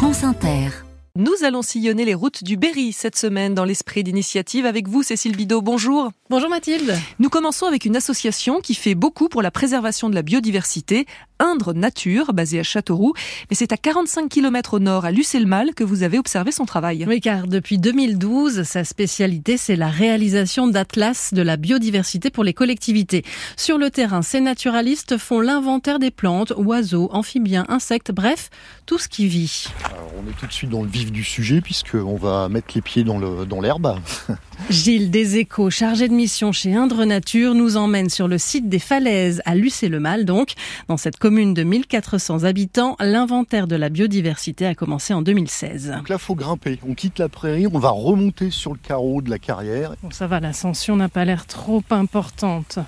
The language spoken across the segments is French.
France Inter. Nous allons sillonner les routes du Berry cette semaine dans l'esprit d'initiative avec vous, Cécile Bidot. Bonjour. Bonjour Mathilde. Nous commençons avec une association qui fait beaucoup pour la préservation de la biodiversité, Indre Nature, basée à Châteauroux. Mais c'est à 45 km au nord, à Lucé-le-Mal, que vous avez observé son travail. Oui, car depuis 2012, sa spécialité, c'est la réalisation d'atlas de la biodiversité pour les collectivités. Sur le terrain, ces naturalistes font l'inventaire des plantes, oiseaux, amphibiens, insectes, bref, tout ce qui vit. Alors, on est tout de suite dans le vif du sujet puisqu'on va mettre les pieds dans l'herbe. Dans Gilles Deséchos, chargé de mission chez Indre Nature, nous emmène sur le site des falaises à Lucé-le-Mal. Donc, dans cette commune de 1400 habitants, l'inventaire de la biodiversité a commencé en 2016. Donc là, faut grimper. On quitte la prairie, on va remonter sur le carreau de la carrière. Bon, ça va, l'ascension n'a pas l'air trop importante.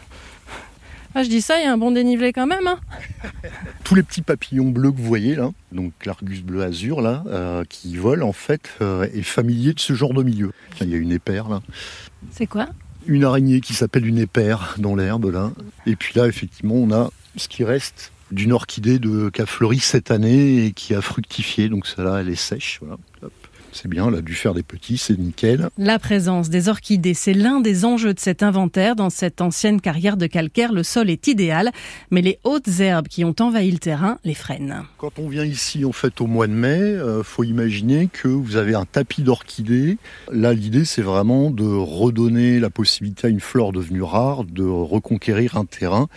Ah, je dis ça, il y a un bon dénivelé quand même. Hein Tous les petits papillons bleus que vous voyez là, donc l'argus bleu azur là, euh, qui vole en fait, euh, est familier de ce genre de milieu. Il y a une épère là. C'est quoi? Une araignée qui s'appelle une épère dans l'herbe là. Et puis là, effectivement, on a ce qui reste d'une orchidée de, qui a fleuri cette année et qui a fructifié. Donc celle-là, elle est sèche. Voilà. C'est bien, elle a dû faire des petits, c'est nickel. La présence des orchidées, c'est l'un des enjeux de cet inventaire. Dans cette ancienne carrière de calcaire, le sol est idéal, mais les hautes herbes qui ont envahi le terrain les freinent. Quand on vient ici, en fait, au mois de mai, euh, faut imaginer que vous avez un tapis d'orchidées. Là, l'idée, c'est vraiment de redonner la possibilité à une flore devenue rare de reconquérir un terrain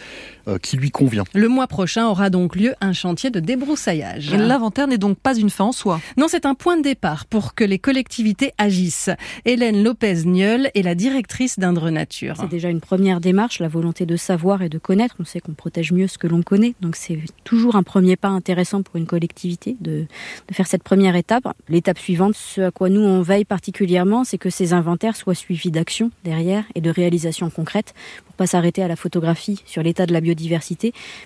qui lui convient. Le mois prochain aura donc lieu un chantier de débroussaillage. L'inventaire n'est donc pas une fin en soi. Non, c'est un point de départ pour que les collectivités agissent. Hélène Lopez-Nieul est la directrice d'Indre Nature. C'est déjà une première démarche, la volonté de savoir et de connaître. On sait qu'on protège mieux ce que l'on connaît, donc c'est toujours un premier pas intéressant pour une collectivité de, de faire cette première étape. L'étape suivante, ce à quoi nous on veille particulièrement, c'est que ces inventaires soient suivis d'actions derrière et de réalisations concrètes pour pas s'arrêter à la photographie sur l'état de la biodiversité,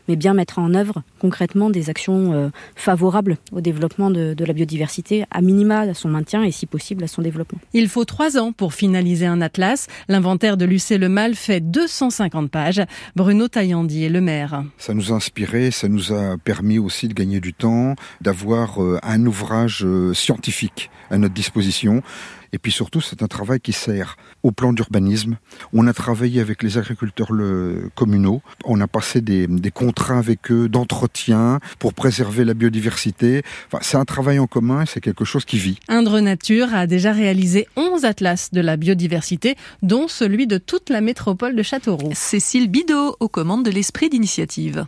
mais bien mettre en œuvre concrètement des actions euh, favorables au développement de, de la biodiversité, à minima à son maintien et si possible à son développement. Il faut trois ans pour finaliser un atlas. L'inventaire de Lucé-le-Mal fait 250 pages. Bruno Taillandi est le maire. Ça nous a inspiré, ça nous a permis aussi de gagner du temps, d'avoir euh, un ouvrage euh, scientifique à notre disposition. Et puis surtout, c'est un travail qui sert au plan d'urbanisme. On a travaillé avec les agriculteurs le, communaux. On a passé des, des contrats avec eux d'entretien pour préserver la biodiversité. Enfin, c'est un travail en commun et c'est quelque chose qui vit. Indre Nature a déjà réalisé 11 atlas de la biodiversité, dont celui de toute la métropole de Châteauroux. Cécile Bidot aux commandes de l'esprit d'initiative.